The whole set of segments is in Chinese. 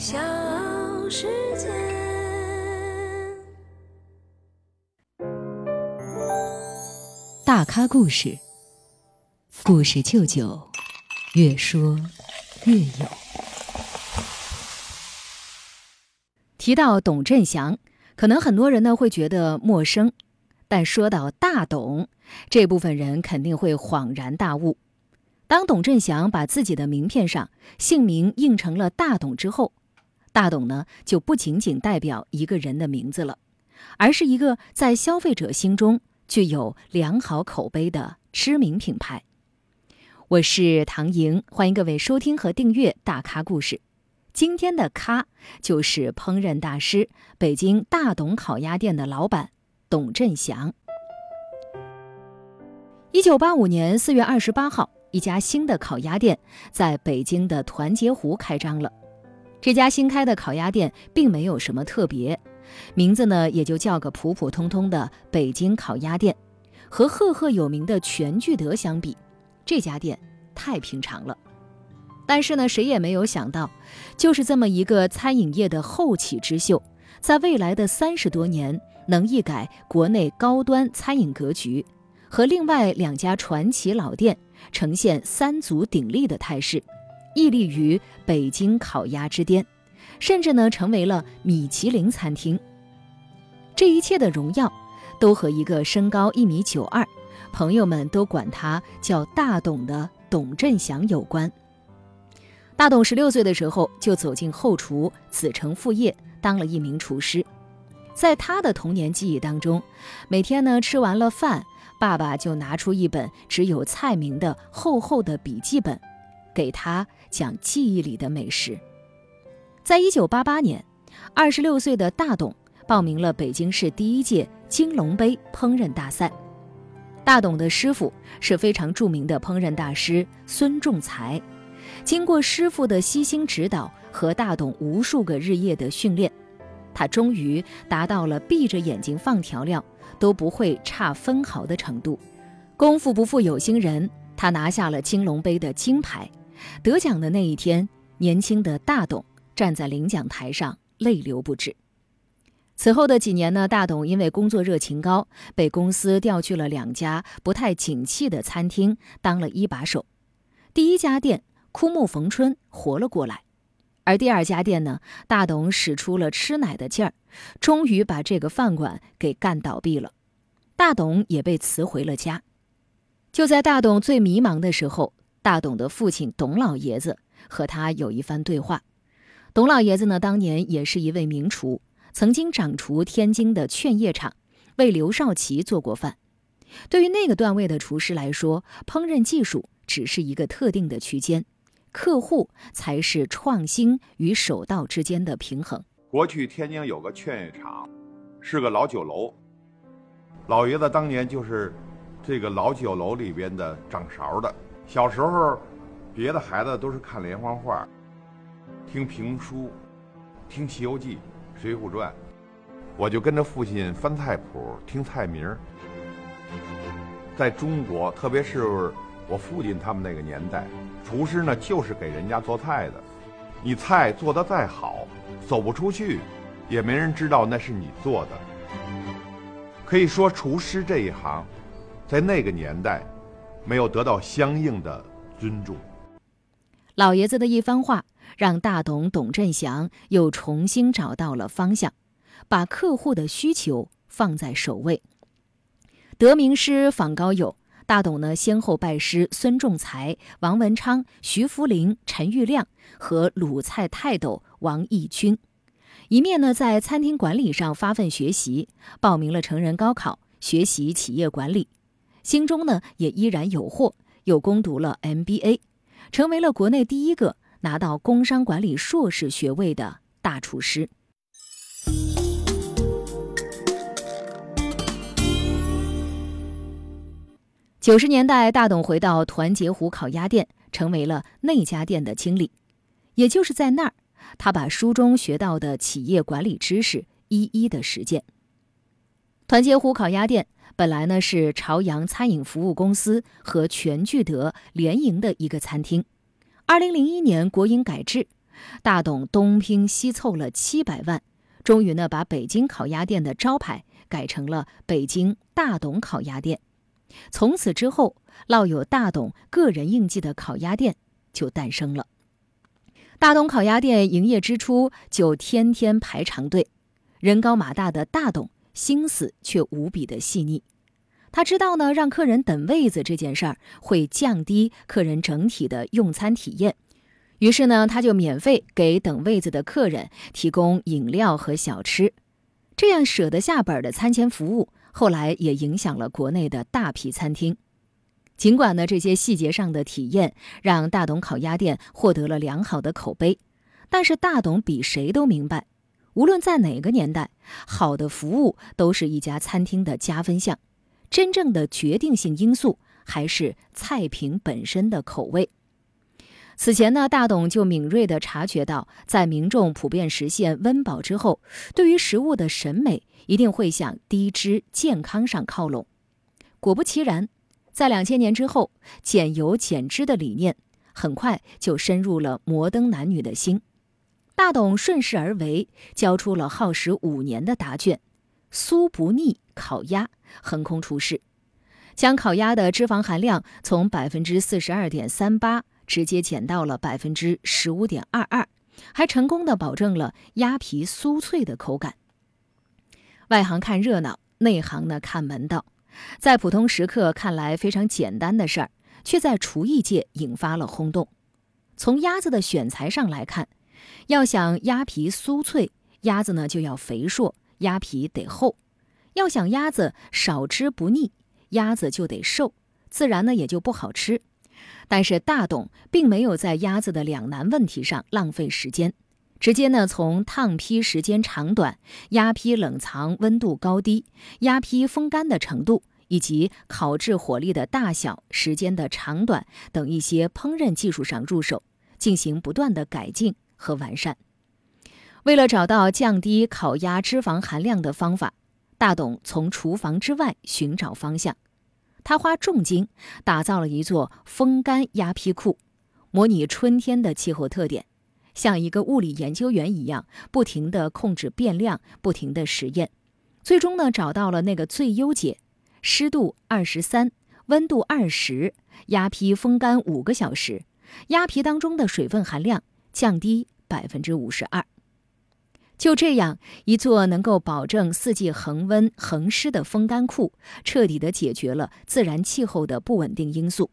小世界。大咖故事，故事舅舅，越说越有。提到董振祥，可能很多人呢会觉得陌生，但说到大董，这部分人肯定会恍然大悟。当董振祥把自己的名片上姓名印成了大董之后，大董呢就不仅仅代表一个人的名字了，而是一个在消费者心中具有良好口碑的知名品牌。我是唐莹，欢迎各位收听和订阅《大咖故事》。今天的咖就是烹饪大师、北京大董烤鸭店的老板董振祥。一九八五年四月二十八号。一家新的烤鸭店在北京的团结湖开张了。这家新开的烤鸭店并没有什么特别，名字呢也就叫个普普通通的北京烤鸭店。和赫赫有名的全聚德相比，这家店太平常了。但是呢，谁也没有想到，就是这么一个餐饮业的后起之秀，在未来的三十多年，能一改国内高端餐饮格局，和另外两家传奇老店。呈现三足鼎立的态势，屹立于北京烤鸭之巅，甚至呢成为了米其林餐厅。这一切的荣耀，都和一个身高一米九二，朋友们都管他叫大董的董振祥有关。大董十六岁的时候就走进后厨，子承父业，当了一名厨师。在他的童年记忆当中，每天呢吃完了饭。爸爸就拿出一本只有菜名的厚厚的笔记本，给他讲记忆里的美食。在一九八八年，二十六岁的大董报名了北京市第一届金龙杯烹饪大赛。大董的师傅是非常著名的烹饪大师孙仲才。经过师傅的悉心指导和大董无数个日夜的训练，他终于达到了闭着眼睛放调料。都不会差分毫的程度，功夫不负有心人，他拿下了金龙杯的金牌。得奖的那一天，年轻的大董站在领奖台上，泪流不止。此后的几年呢，大董因为工作热情高，被公司调去了两家不太景气的餐厅当了一把手。第一家店枯木逢春活了过来，而第二家店呢，大董使出了吃奶的劲儿。终于把这个饭馆给干倒闭了，大董也被辞回了家。就在大董最迷茫的时候，大董的父亲董老爷子和他有一番对话。董老爷子呢，当年也是一位名厨，曾经掌厨天津的劝业场，为刘少奇做过饭。对于那个段位的厨师来说，烹饪技术只是一个特定的区间，客户才是创新与手道之间的平衡。过去天津有个劝业场，是个老酒楼。老爷子当年就是这个老酒楼里边的掌勺的。小时候，别的孩子都是看连环画、听评书、听《西游记》《水浒传》，我就跟着父亲翻菜谱、听菜名。在中国，特别是我父亲他们那个年代，厨师呢就是给人家做菜的。你菜做得再好。走不出去，也没人知道那是你做的。可以说，厨师这一行，在那个年代，没有得到相应的尊重。老爷子的一番话，让大董董振祥又重新找到了方向，把客户的需求放在首位。得名师访高友，大董呢先后拜师孙仲才、王文昌、徐福林、陈玉亮和鲁菜泰斗。王义军，一面呢在餐厅管理上发奋学习，报名了成人高考，学习企业管理，心中呢也依然有货，又攻读了 MBA，成为了国内第一个拿到工商管理硕士学位的大厨师。九十年代，大董回到团结湖烤鸭店，成为了那家店的经理，也就是在那儿。他把书中学到的企业管理知识一一的实践。团结湖烤鸭店本来呢是朝阳餐饮服务公司和全聚德联营的一个餐厅。二零零一年国营改制，大董东拼西凑了七百万，终于呢把北京烤鸭店的招牌改成了北京大董烤鸭店。从此之后，烙有大董个人印记的烤鸭店就诞生了。大董烤鸭店营业之初就天天排长队，人高马大的大董心思却无比的细腻。他知道呢，让客人等位子这件事儿会降低客人整体的用餐体验，于是呢，他就免费给等位子的客人提供饮料和小吃。这样舍得下本的餐前服务，后来也影响了国内的大批餐厅。尽管呢，这些细节上的体验让大董烤鸭店获得了良好的口碑，但是大董比谁都明白，无论在哪个年代，好的服务都是一家餐厅的加分项，真正的决定性因素还是菜品本身的口味。此前呢，大董就敏锐地察觉到，在民众普遍实现温饱之后，对于食物的审美一定会向低脂健康上靠拢。果不其然。在两千年之后，减油减脂的理念很快就深入了摩登男女的心。大董顺势而为，交出了耗时五年的答卷——酥不腻烤鸭，横空出世，将烤鸭的脂肪含量从百分之四十二点三八直接减到了百分之十五点二二，还成功的保证了鸭皮酥脆的口感。外行看热闹，内行呢看门道。在普通食客看来非常简单的事儿，却在厨艺界引发了轰动。从鸭子的选材上来看，要想鸭皮酥脆，鸭子呢就要肥硕，鸭皮得厚；要想鸭子少吃不腻，鸭子就得瘦，自然呢也就不好吃。但是大董并没有在鸭子的两难问题上浪费时间，直接呢从烫坯时间长短、鸭皮冷藏温度高低、鸭皮风干的程度。以及烤制火力的大小、时间的长短等一些烹饪技术上入手，进行不断的改进和完善。为了找到降低烤鸭脂肪含量的方法，大董从厨房之外寻找方向。他花重金打造了一座风干鸭皮库，模拟春天的气候特点，像一个物理研究员一样，不停地控制变量，不停地实验，最终呢找到了那个最优解。湿度二十三，温度二十，鸭皮风干五个小时，鸭皮当中的水分含量降低百分之五十二。就这样，一座能够保证四季恒温恒湿的风干库，彻底的解决了自然气候的不稳定因素，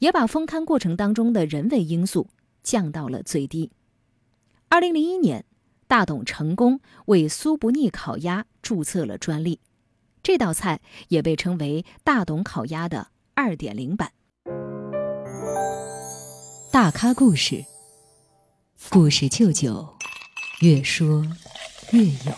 也把风干过程当中的人为因素降到了最低。二零零一年，大董成功为苏不腻烤鸭注册了专利。这道菜也被称为“大董烤鸭”的二点零版。大咖故事，故事舅舅，越说越有。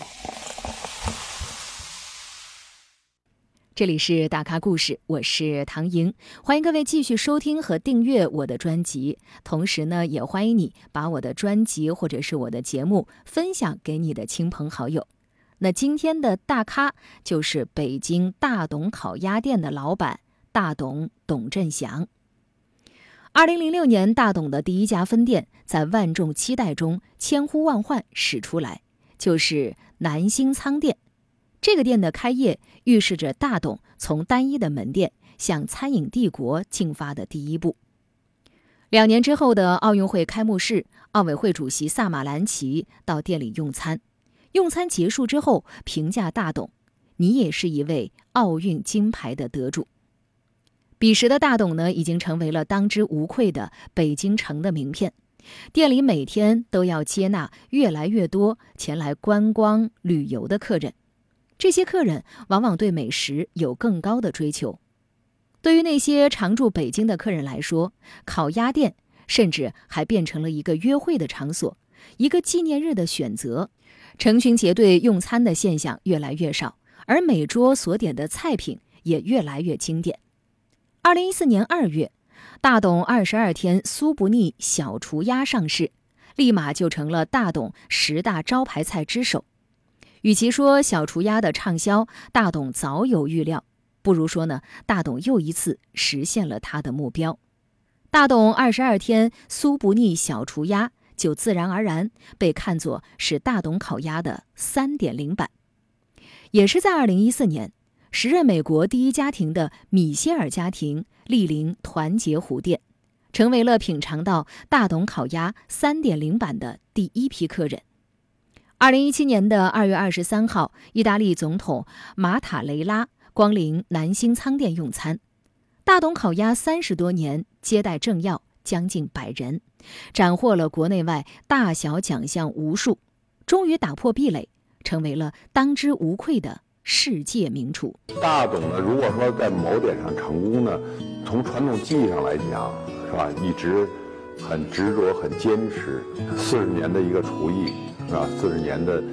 这里是大咖故事，我是唐莹，欢迎各位继续收听和订阅我的专辑。同时呢，也欢迎你把我的专辑或者是我的节目分享给你的亲朋好友。那今天的大咖就是北京大董烤鸭店的老板大董董振祥。二零零六年，大董的第一家分店在万众期待中千呼万唤始出来，就是南新仓店。这个店的开业，预示着大董从单一的门店向餐饮帝国进发的第一步。两年之后的奥运会开幕式，奥委会主席萨马兰奇到店里用餐。用餐结束之后，评价大董：“你也是一位奥运金牌的得主。”彼时的大董呢，已经成为了当之无愧的北京城的名片。店里每天都要接纳越来越多前来观光旅游的客人，这些客人往往对美食有更高的追求。对于那些常住北京的客人来说，烤鸭店甚至还变成了一个约会的场所，一个纪念日的选择。成群结队用餐的现象越来越少，而每桌所点的菜品也越来越经典。二零一四年二月，大董二十二天酥不腻小厨鸭上市，立马就成了大董十大招牌菜之首。与其说小厨鸭的畅销，大董早有预料，不如说呢，大董又一次实现了他的目标。大董二十二天酥不腻小厨鸭。就自然而然被看作是大董烤鸭的三点零版。也是在二零一四年，时任美国第一家庭的米歇尔家庭莅临团结湖店，成为了品尝到大董烤鸭三点零版的第一批客人。二零一七年的二月二十三号，意大利总统马塔雷拉光临南星仓店用餐。大董烤鸭三十多年，接待政要将近百人，斩获了国内外大小奖项无数，终于打破壁垒，成为了当之无愧的世界名厨。大董呢，如果说在某点上成功呢，从传统技艺上来讲，是吧？一直很执着、很坚持，四十年的一个厨艺，是吧？四十年的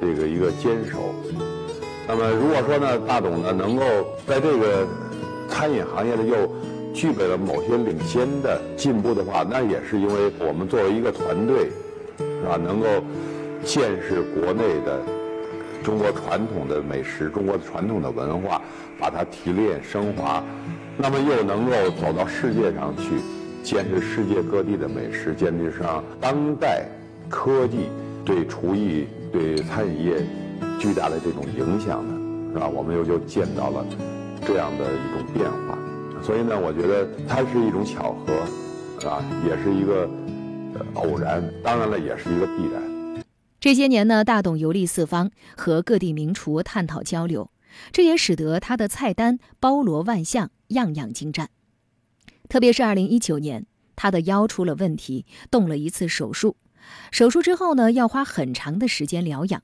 这个一个坚守。那么如果说呢，大董呢能够在这个餐饮行业呢又具备了某些领先的进步的话，那也是因为我们作为一个团队，是吧？能够见识国内的中国传统的美食、中国传统的文化，把它提炼升华，那么又能够走到世界上去，见识世界各地的美食，见识上当代科技对厨艺、对餐饮业巨大的这种影响呢，是吧？我们又就见到了。这样的一种变化，所以呢，我觉得它是一种巧合，啊，也是一个偶然，当然了，也是一个必然。这些年呢，大董游历四方，和各地名厨探讨交流，这也使得他的菜单包罗万象，样样精湛。特别是2019年，他的腰出了问题，动了一次手术，手术之后呢，要花很长的时间疗养。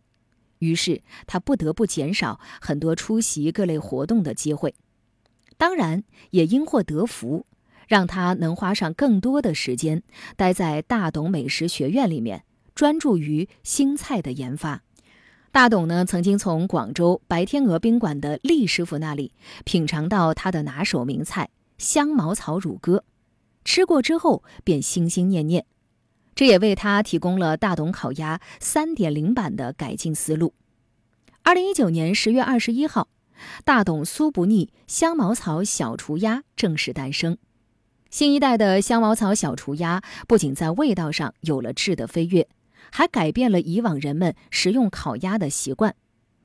于是他不得不减少很多出席各类活动的机会，当然也因祸得福，让他能花上更多的时间待在大董美食学院里面，专注于新菜的研发。大董呢，曾经从广州白天鹅宾馆的厉师傅那里品尝到他的拿手名菜香茅草乳鸽，吃过之后便心心念念。这也为他提供了大董烤鸭三点零版的改进思路。二零一九年十月二十一号，大董酥不腻香茅草小厨鸭正式诞生。新一代的香茅草小厨鸭不仅在味道上有了质的飞跃，还改变了以往人们食用烤鸭的习惯，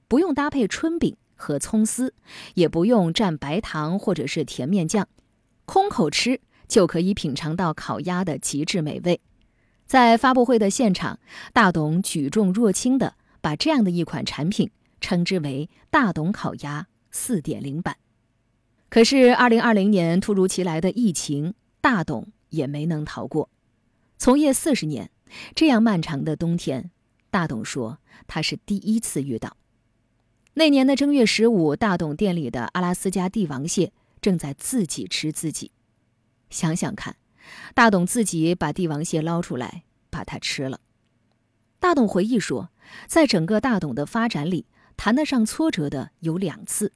不用搭配春饼和葱丝，也不用蘸白糖或者是甜面酱，空口吃就可以品尝到烤鸭的极致美味。在发布会的现场，大董举重若轻地把这样的一款产品称之为“大董烤鸭四点零版”。可是，二零二零年突如其来的疫情，大董也没能逃过。从业四十年，这样漫长的冬天，大董说他是第一次遇到。那年的正月十五，大董店里的阿拉斯加帝王蟹正在自己吃自己。想想看。大董自己把帝王蟹捞出来，把它吃了。大董回忆说，在整个大董的发展里，谈得上挫折的有两次。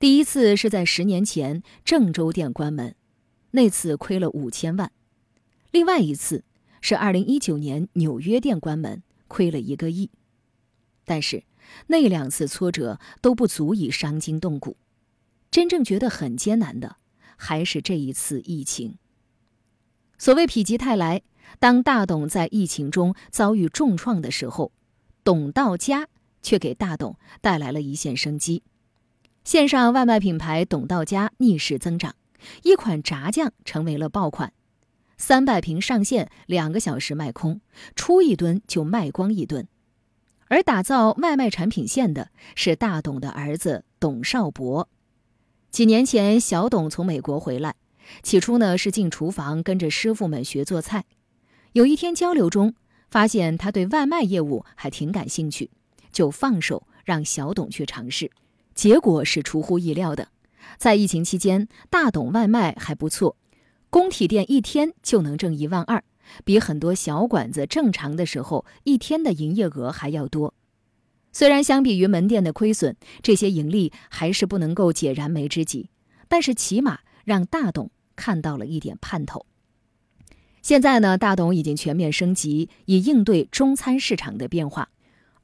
第一次是在十年前郑州店关门，那次亏了五千万；另外一次是二零一九年纽约店关门，亏了一个亿。但是那两次挫折都不足以伤筋动骨，真正觉得很艰难的，还是这一次疫情。所谓否极泰来，当大董在疫情中遭遇重创的时候，董到家却给大董带来了一线生机。线上外卖品牌董到家逆势增长，一款炸酱成为了爆款，三百瓶上线，两个小时卖空，出一吨就卖光一吨。而打造外卖产品线的是大董的儿子董少博。几年前，小董从美国回来。起初呢，是进厨房跟着师傅们学做菜。有一天交流中，发现他对外卖业务还挺感兴趣，就放手让小董去尝试。结果是出乎意料的，在疫情期间，大董外卖还不错，工体店一天就能挣一万二，比很多小馆子正常的时候一天的营业额还要多。虽然相比于门店的亏损，这些盈利还是不能够解燃眉之急，但是起码让大董。看到了一点盼头。现在呢，大董已经全面升级，以应对中餐市场的变化。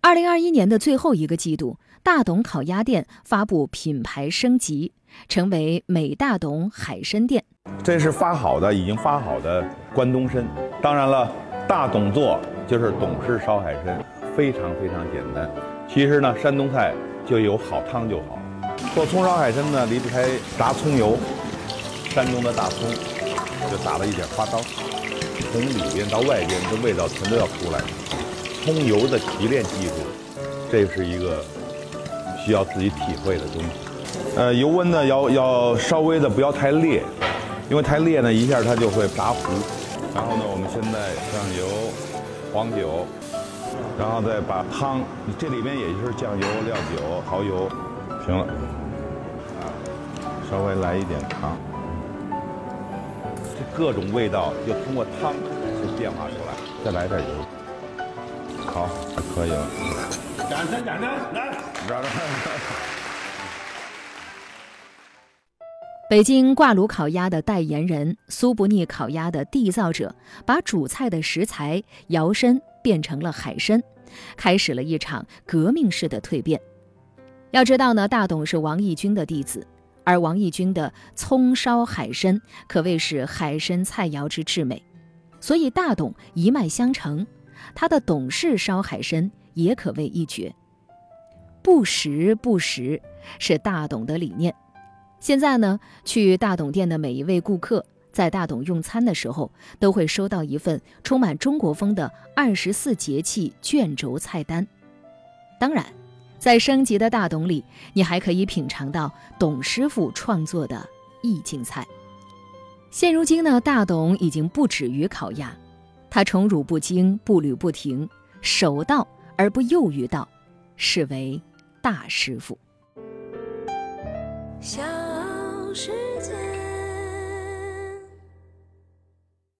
二零二一年的最后一个季度，大董烤鸭店发布品牌升级，成为美大董海参店。这是发好的，已经发好的关东参。当然了，大董做就是董氏烧海参，非常非常简单。其实呢，山东菜就有好汤就好。做葱烧海参呢，离不开炸葱油。山东的大葱就打了一点花刀，从里边到外边，这味道全都要出来。葱油的提炼技术，这是一个需要自己体会的东西。呃，油温呢要要稍微的不要太烈，因为太烈呢一下它就会炸糊。然后呢，我们现在酱油、黄酒，然后再把汤，这里边也就是酱油、料酒、蚝油，行了，稍微来一点糖。各种味道就通过汤去变化出来，再来点油，好可以了。掌声，掌声，来！北京挂炉烤鸭的代言人、苏不腻烤鸭的缔造者，把主菜的食材摇身变成了海参，开始了一场革命式的蜕变。要知道呢，大董是王义军的弟子。而王义军的葱烧海参可谓是海参菜肴之至美，所以大董一脉相承，他的董氏烧海参也可谓一绝。不食不食是大董的理念。现在呢，去大董店的每一位顾客在大董用餐的时候，都会收到一份充满中国风的二十四节气卷轴菜单。当然。在升级的大董里，你还可以品尝到董师傅创作的意境菜。现如今呢，大董已经不止于烤鸭，他宠辱不惊，步履不停，守道而不囿于道，是为大师傅。小是